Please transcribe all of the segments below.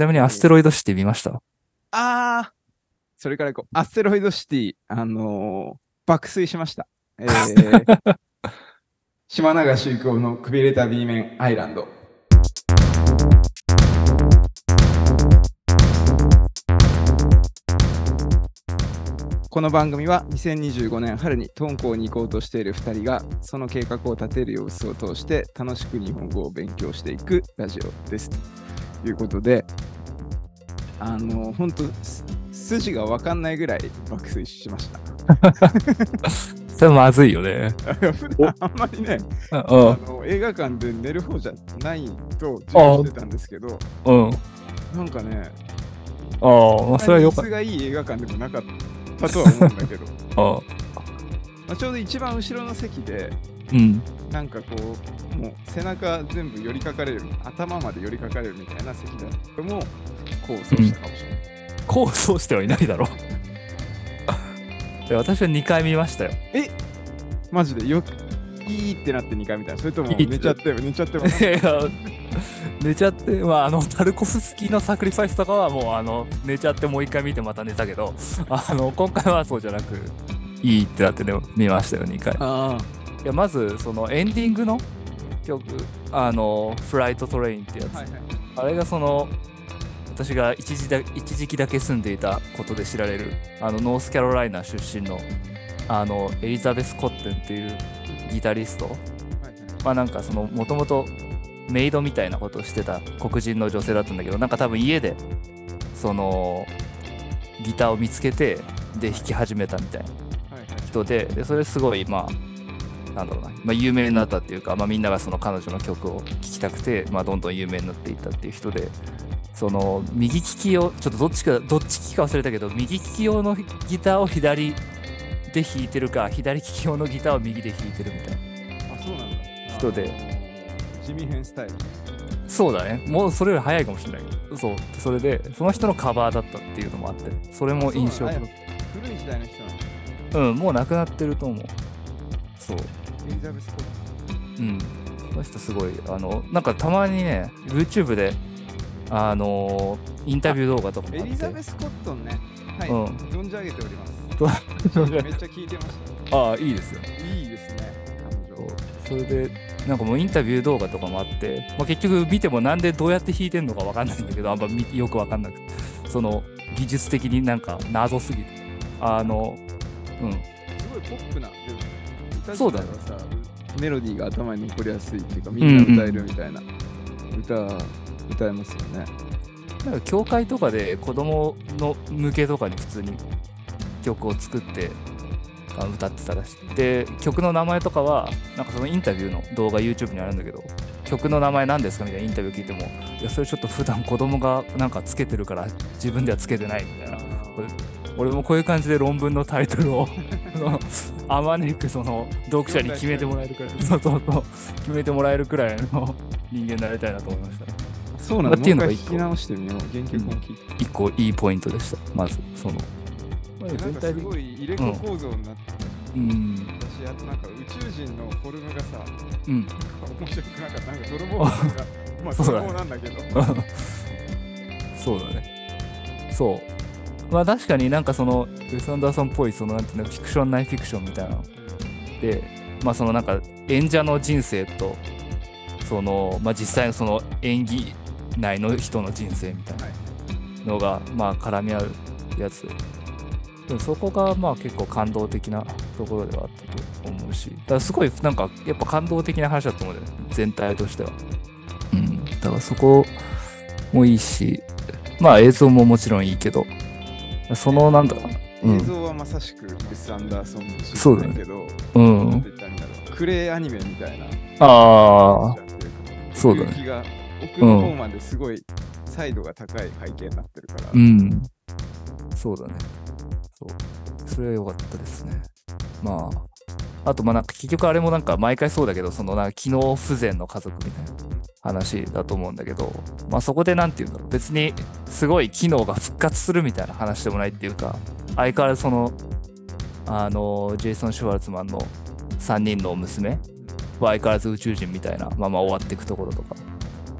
ちなみにアステロイドシティ見ました？あー、それからいこう。アステロイドシティ、あのー爆睡しました。えー、島流し行のくびれた B 面アイランド。この番組は2025年春に敦煌に行こうとしている2人がその計画を立てる様子を通して楽しく日本語を勉強していくラジオです。ということで、あの、本当筋が分かんないぐらい爆睡しました。それまずいよね。普段あんまりね、うんあの映画館で寝る方じゃないと自分思ってたんですけど、う。なんかね、ああ、まあ、それはよかっ椅子がいい映画館でもなかったとは思うんだけど、た。ああまあ、ちょうど一番後ろの席で、うん。なんかこう、もう背中全部寄りかかれる、頭まで寄りかかれるみたいな席だとも、こうそうしたかもしれない。構想してはいないだろう。私は2回見ましたよ。マジで？よいいってなって2回みたいな。それともいいって寝ちゃって寝ちゃっても いや寝ちゃって、まあ、あの、タルコフスキーのサクリファイスとかはもう、あの、寝ちゃってもう一回見てまた寝たけど、あの、今回はそうじゃなく、いいってなってね、見ましたよ、2回。あいや、まず、そのエンディングの曲、あの、フライトトレインってやつ。あ、はいはい。あれがその、私が一時だ一時期だけ住んでいたことで知られる、あの、ノースカロライナ出身の、あの、エリザベス・コッテンっていうギタリスト。はなんかその、もともとメイドみたいなことをしてた黒人の女性だったんだけど、なんか多分家で、その、ギターを見つけて、で、弾き始めたみたいな人で、でそれすごい、まあ、なんだろうな、まあ、有名になったっていうか、まあ、みんながその彼女の曲を聴きたくて、まあ、どんどん有名になっていったっていう人で、その右利き用、ちょっとどっちか、どっち利きか忘れたけど、右利き用のギターを左で弾いてるか、左利き用のギターを右で弾いてるみたいなあ、そうなんだ。人で、あ。地味変スタイル。そうだね、もうそれより早いかもしれないけど、そう、それで、その人のカバーだったっていうのもあって、それも印象古い時代の人なんうん、もう亡くなってると思う。そう。エリザベス・コットうん。この人すごい、あの、なんかたまにね、YouTube で、あのインタビュー動画とかもあって。エリザベス・コットンね。はい。うん存じ上げております。そ めっちゃ聞いてましああ、いいですよ。た。いいですね。彼女。それで、なんかもうインタビュー動画とかもあって、まあ、結局見てもなんでどうやって弾いてんのかわかんないんだけど、あんまみよくわかんなくて、その技術的になんか謎すぎて、あの、うん、すごいポップな。そうだねメロディーが頭に残りやすいっていうか、みんな歌えるみたいな歌、歌えますよね。なんか教会とかで子供の向けとかに普通に曲を作って歌ってたらしい。で、曲の名前とかは、なんかそのインタビューの動画 YouTube にあるんだけど、曲の名前何ですかみたいなインタビュー聞いても、いや、それちょっと普段子供がなんかつけてるから自分ではつけてないみたいな。俺もこういう感じで論文のタイトルを あのあまねくその読者に決めてもらえるくらい、そうそうそう、決めてもらえるくらいの人間になりたいなと思いました。そうなんだ。まあっていうのが一一個回聞き直してみよう。原曲も聞いて。一個いいポイントでした、まず、その。まあなんかす全体的ごい入れ子構造になってたうん、し、あとなんか宇宙人のフォルムがさ、うん、面白くなかった。なんか泥棒まあ泥棒なんだけど。そうだね。そう。まあ確かになんかその、ウェス・アンダーソンっぽい、そのなんていうの、フィクション、ナイフィクションみたいなので、まあそのなんか演者の人生と、その、まあ実際のその演技内の人の人生みたいなのが、まあ絡み合うやつ。で。そこがまあ結構感動的なところではあったと思うし、だからすごいなんかやっぱ感動的な話だと思うんだよね、全体としては。うん、だからそこもいいし、まあ映像ももちろんいいけど、そのなんだ。ろう映像はまさしくウェス・アンダーソンのそうだね。けど、うん。クレイアニメみたいな。ああ、そうだね奥の方まですごい彩度が高い背景になってるから。うん。そうだね。そう。それは良かったですね。まあ、あとまあなんか結局あれもなんか毎回そうだけど、そのなんか機能不全の家族みたいな話だと思うんだけど、まあそこでなんていうんだろう、別にすごい機能が復活するみたいな話でもないっていうか、相変わらずその、あの、ジェイソン・シュワルツマンの3人の娘は相変わらず宇宙人みたいなまま終わっていくところとか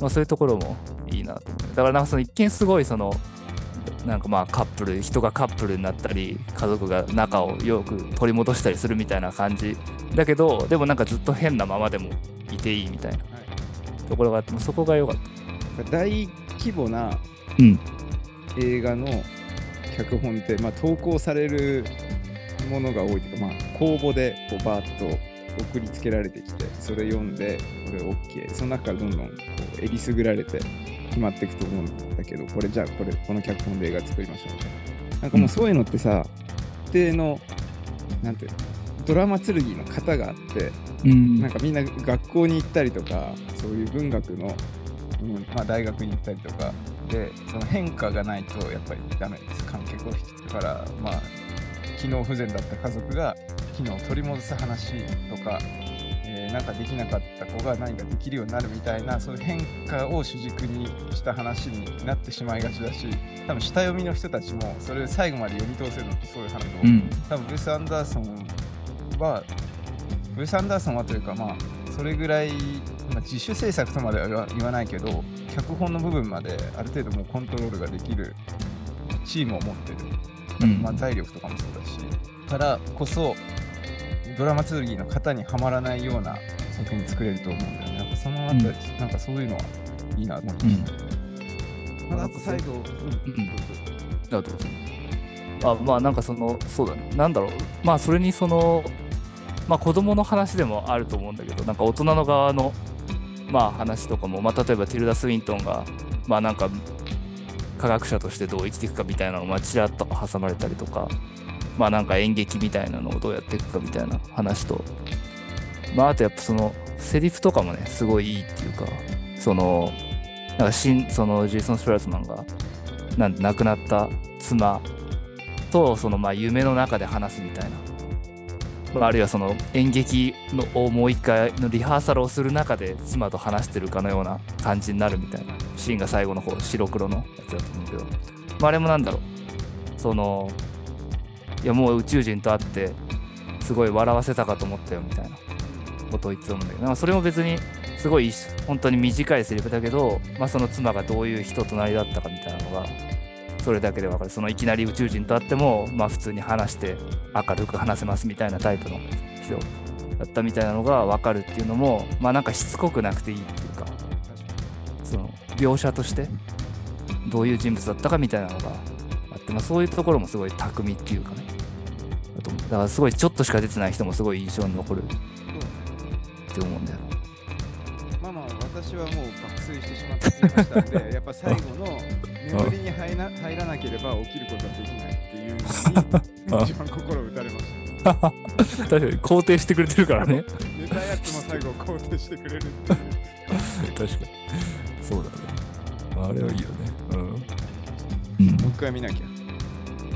まあ、そういうところもいいなと思う。だからなんかその一見すごいそのなんかまあカップル人がカップルになったり家族が仲をよく取り戻したりするみたいな感じだけどでもなんかずっと変なままでもいていいみたいなところがあってそこが良かった。大規模なうん映画の脚本って、まあ、投稿されるものが多いというか、まあ、公募でこうバーッと送りつけられてきてそれ読んでこれ OK その中からどんどんこうえりすぐられて決まっていくと思うんだけどこれじゃあこれこの脚本で映画作りましょうみたいな。なんかもうそういうのってさ一定のなんていうのドラマ剣の型があってうん。なんかみんな学校に行ったりとかそういう文学の、うんまあ、大学に行ったりとかでその変化がないとやっぱりダメです。観客を引きつくからまあ機能不全だった家族が機能を取り戻す話とか、えーなんかできなかった子が何かできるようになるみたいなそういう変化を主軸にした話になってしまいがちだし多分下読みの人たちもそれを最後まで読み通せるのってそういう話を、うん。多分ブレス・アンダーソンはブレス・アンダーソンはというかまあそれぐらい、まあ、自主制作とまでは言わないけど脚本の部分まである程度もうコントロールができるチームを持ってる、うん。まあ、財力とかもそうだしからこそドラマ剣の型にはまらないような作品作れると思うんだよね。なんかそのあたり、なんかそういうのはいいなと思って、うん。まあ、あと最後、うん。うぞあまあなん。かそのそうだねなん。だろうまあそれにそのまあ子供の話でもあると思うん。だけどなん。か大人の側のまあ話とかも、まあ、例えばティルダ・スウィントンがまあなん。か科学者としてどう生きていくかみたいなのがちらっと挟まれたりとかまあなんか演劇みたいなのをどうやっていくかみたいな話と。まああとやっぱそのセリフとかもねすごいいいっていうかそのなんかしんそのジェイソン・ストラーツマンがなん亡くなった妻とそのまあ夢の中で話すみたいな、まあ、あるいはその演劇のをもう一回のリハーサルをする中で妻と話してるかのような感じになるみたいなシーンが最後の方白黒のやつだと思うけど、まあ、あれもなんだろう。そのいやもう宇宙人と会ってすごい笑わせたかと思ったよみたいな。ことを言ってたんだけどなんかそれも別にすごい本当に短いセリフだけど、まあ、その妻がどういう人となりだったかみたいなのがそれだけで分かる。そのいきなり宇宙人と会っても、まあ、普通に話して明るく話せますみたいなタイプの人だったみたいなのが分かるっていうのもまあなんかしつこくなくていいっていうかその描写としてどういう人物だったかみたいなのが、まあ、そういうところもすごい巧みっていうかね。だからすごいちょっとしか出てない人もすごい印象に残るって思うんだよ。ねまあまあ私はもう爆睡してしまっていましたんで やっぱ最後の眠りに入ら入らなければ起きることはできないっていうのに一番心打たれました。確かに肯定してくれてるからね。寝たやつも最後肯定してくれるっていう。確かに。そうだね。あれはいいよね。うん、うん。もう一回見なきゃ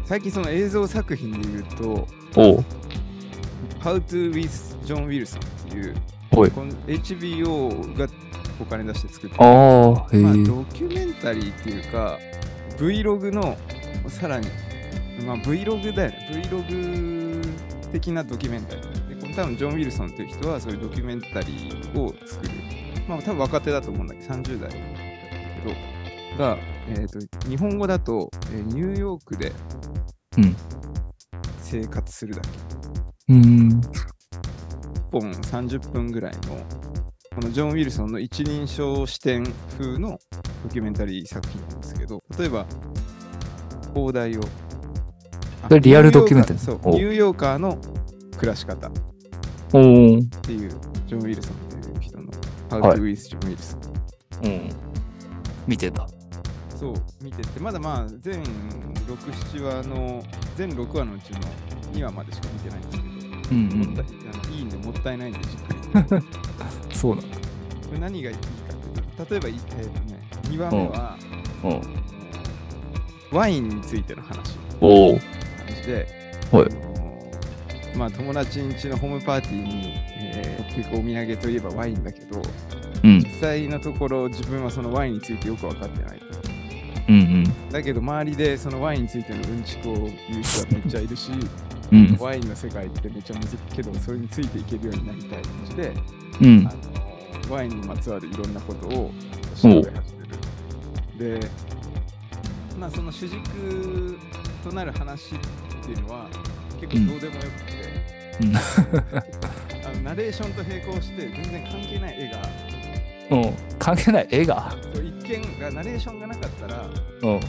最近その映像作品で言うと How to with John Wilson っていうこの HBO がお金出して作ってるあまあ、ドキュメンタリーっていうか Vlog のさらに、まあ、Vlog だよね。Vlog 的なドキュメンタリー。でこの多分ジョン・ウィルソンという人はそういうドキュメンタリーを作る。まあ多分若手だと思うんだけ？ど30代だけどが、えー、と日本語だと、えーニューヨークでうん。生活するだけ。うん。1本30分ぐらいのこのジョン・ウィルソンの一人称視点風のドキュメンタリー作品なんですけど例えば放題を。リアルドキュメンタリーおニューヨーカー？そうニューヨーカーの暮らし方。っていうジョン・ウィルソンっていう人の How はい。To with John Wilson、うん。見てたそう見ててまだまあ全67話の全6話のうちの2話までしか見てないんですけど、うんもったいあのいいんでもったいないんでじっくり。そうなんだこれ何がいいかっていうと例えば、いえーとね、2話目は、ワインについての話。おお感じで、はい。まあ、友達ん家のホームパーティーに、えー持っていくお土産といえばワインだけどうん。実際のところ自分はそのワインについてよく分かってないとうんだけど周りでそのワインについてのうんちくを言う人はめっちゃいるしうん。うんワインの世界ってめっちゃむずいけどそれについていけるようになりたい感じでうん。あのワインにまつわるいろんなことをと調べ始める。で、まあその主軸となる話っていうのは結構どうでもよくて、うん。あのナレーションと並行して全然関係ない絵が、うん。関係ない絵が。そう一見がナレーションがなかったら、うん。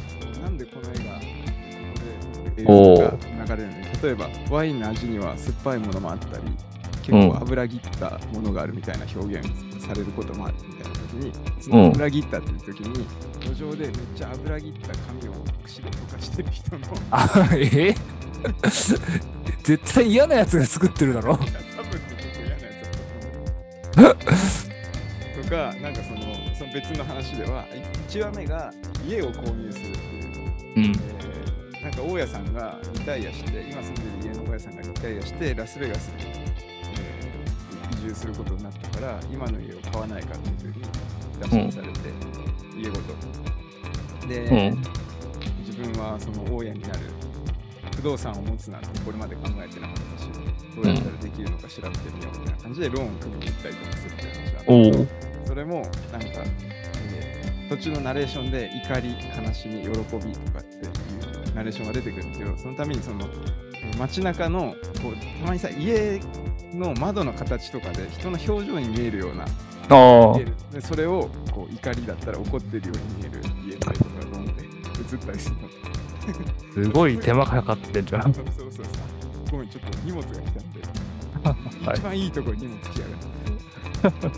なんでこの絵がここで映お像ーが流れるのに例えばワインの味には酸っぱいものもあったり結うん構油切ったものがあるみたいな表現されることもあるみたいな時にその油切ったっていう時に路上でめっちゃ油切った紙を串で溶かしてる人のあ、え？絶対嫌なやつが作ってるだろ。多分結構嫌なやつだと思う とかなんかそのその別の話では1話目が家を購入するっていううん。えーなんか大家さんがリタイアして、今住んでる家の大家さんがリタイアして、ラスベガスに、えー移住することになったから、今の家を買わないかっていうふうに打診されて、家ごと。で、うん。自分はその大家になる不動産を持つなんてこれまで考えてなかったし、どうやったらできるのか調べてみようみたいな感じでローンを組みに行ったりとかするっていう話が。それもなんか、えー途中のナレーションで怒り、悲しみ、喜びとかっていうナレーションが出てくるんだけど、そのためにその、えー街中のこうたまにさ家の窓の形とかで人の表情に見えるようなでそれをこう怒りだったら怒ってるように見える家とかがドンって映ったりするの。あ、すごい手間かかってんじゃん。そうそうそう。ごめん、ちょっと荷物が来たんで、はい一番いいところに荷物来やがる。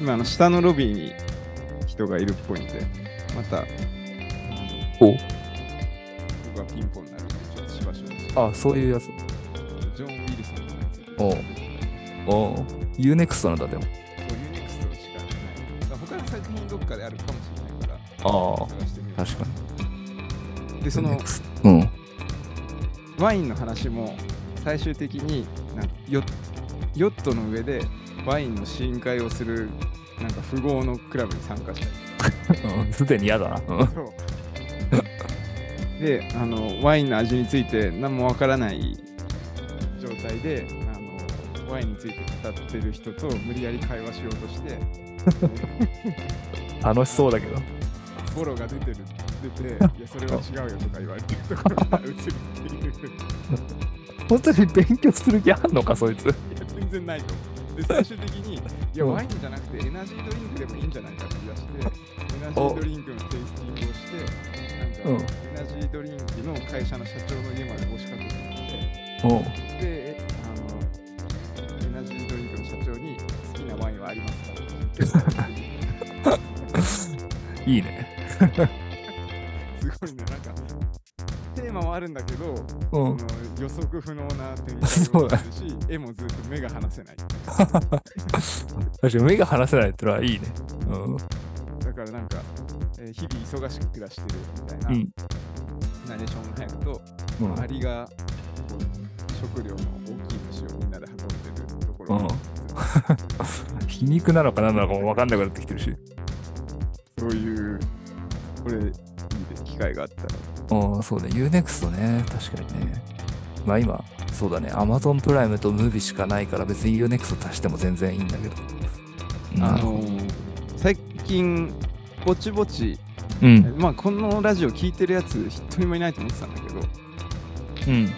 今、あの下のロビーに人がいるっぽいんで、また、お僕がピンポンになるんで、ちょっとしばしば。あ、そういうやつ。ジョン・ウィルソンのやつ。おうおう UNEXT なんだ、でも。そう、ユネクストしかない。他の作品どっかであるかもしれないから、ああ。確かに。で、その UNEXT うん。ワインの話も最終的になんかヨヨットの上でワインの試飲会をするなんか富豪のクラブに参加したりうん すでに嫌だな。うんそうであのワインの味について何もわからない状態であのワインについて語ってる人と無理やり会話しようとして 楽しそうだけど。ボロが出てる出て いやそれは違うよとか言われてるところが映るっていう本当に勉強する気あんのか、そいつ。いや全然ないと思う。で、最終的に、いや、うん。ワインじゃなくてエナジードリンクでもいいんじゃないかって言い出して、エナジードリンクのテイスティングをして、なんか、エナジードリンクの会社の社長の家まで押しかけてきお。うて、で、あの、エナジードリンクの社長に好きなワインはありますかって いいね。すごいね、なんか、テーマはあるんだけど、うん。予測不能な展開をするし、絵もずっと目が離せない。確かに目が離せないってのはいいね。うん。だからなんか、えー日々忙しく暮らしてるみたいな、うんナレーションが入ると、うんアリが食料の大きい虫をみんなで運んでるところ、うん 皮肉なのか何なのかも分かんなくなってきてるし。そういう、これ、いいです、機会があったら。うん、そうね。UNEXT ね。確かにね。まあ今、そうだね。Amazon プライムとムービーしかないから別に UNEXT 足しても全然いいんだけど。あのー最近、ぼちぼち、うん。まあ、このラジオ聞いてるやつ、一人もいないと思ってたんだけど、うん。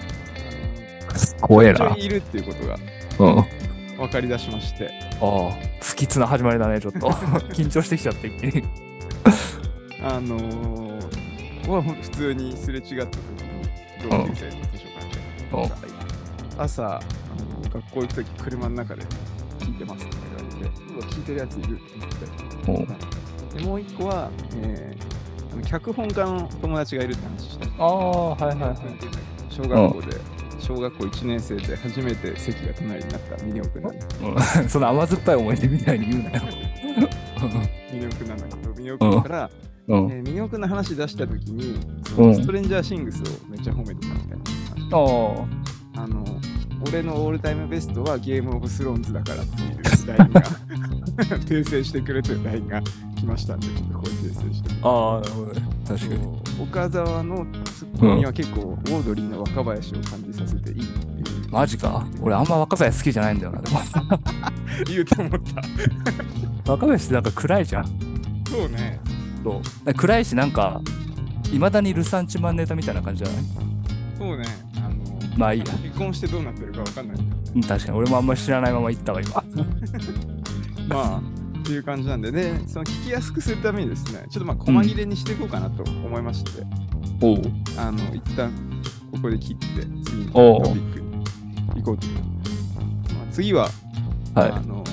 あ怖えな。いるっていうことがうん。あ分かり出しまして、あ、不吉な始まりだね、ちょっと。緊張してきちゃって、一気に。あのー、は普通にすれ違った時に、同級生の図書館で、うんなんか朝あの、学校行く時車の中で聞いてますとか言われて、うわ、聞いてるやついるって思って。でもう一個は、えーあの脚本家の友達がいるって話した。ああ、はいはいはい。小学校で、小学校1年生で初めて席が隣になったミネオ君なんだうん、その甘酸っぱい思い出みたいに言うなよ。ミネオ君なんだけど、ミネオ君から、うん。えーミネオ君の話出した時に、うんストレンジャーシングスをめっちゃ褒めてたみたいな。ああの、俺のオールタイムベストはゲームオブスローンズだからっていう LINE が 訂正してくれという LINE が来ましたんで、ちょっとこれ訂正して。あ、ああ、なるほどね。確かに。そう岡沢のツッコミは結構オードリーの若林を感じさせていいっていう。マジか？俺あんま若林好きじゃないんだよな、でも。言うと思った。若林ってなんか暗いじゃん。そうね。そう暗いしなんかいまだにルサンチマンネタみたいな感じじゃない？そうね。あの、まあいいや離婚してどうなってるかわかんないけどね。うん確かに俺もあんまり知らないまま行ったわ今 まあ、っていう感じなんでね、その聞きやすくするためにですね、ちょっとまあ、細切れにしていこうかなと思いまして、おう。あの、一旦ここで切って、次のトピックに行こうと思います。まあ、次は、はあの、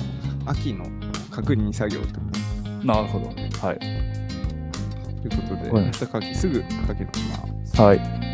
秋の確認作業といなるほど。はい。いうことで、はい。すぐ書き出します。はい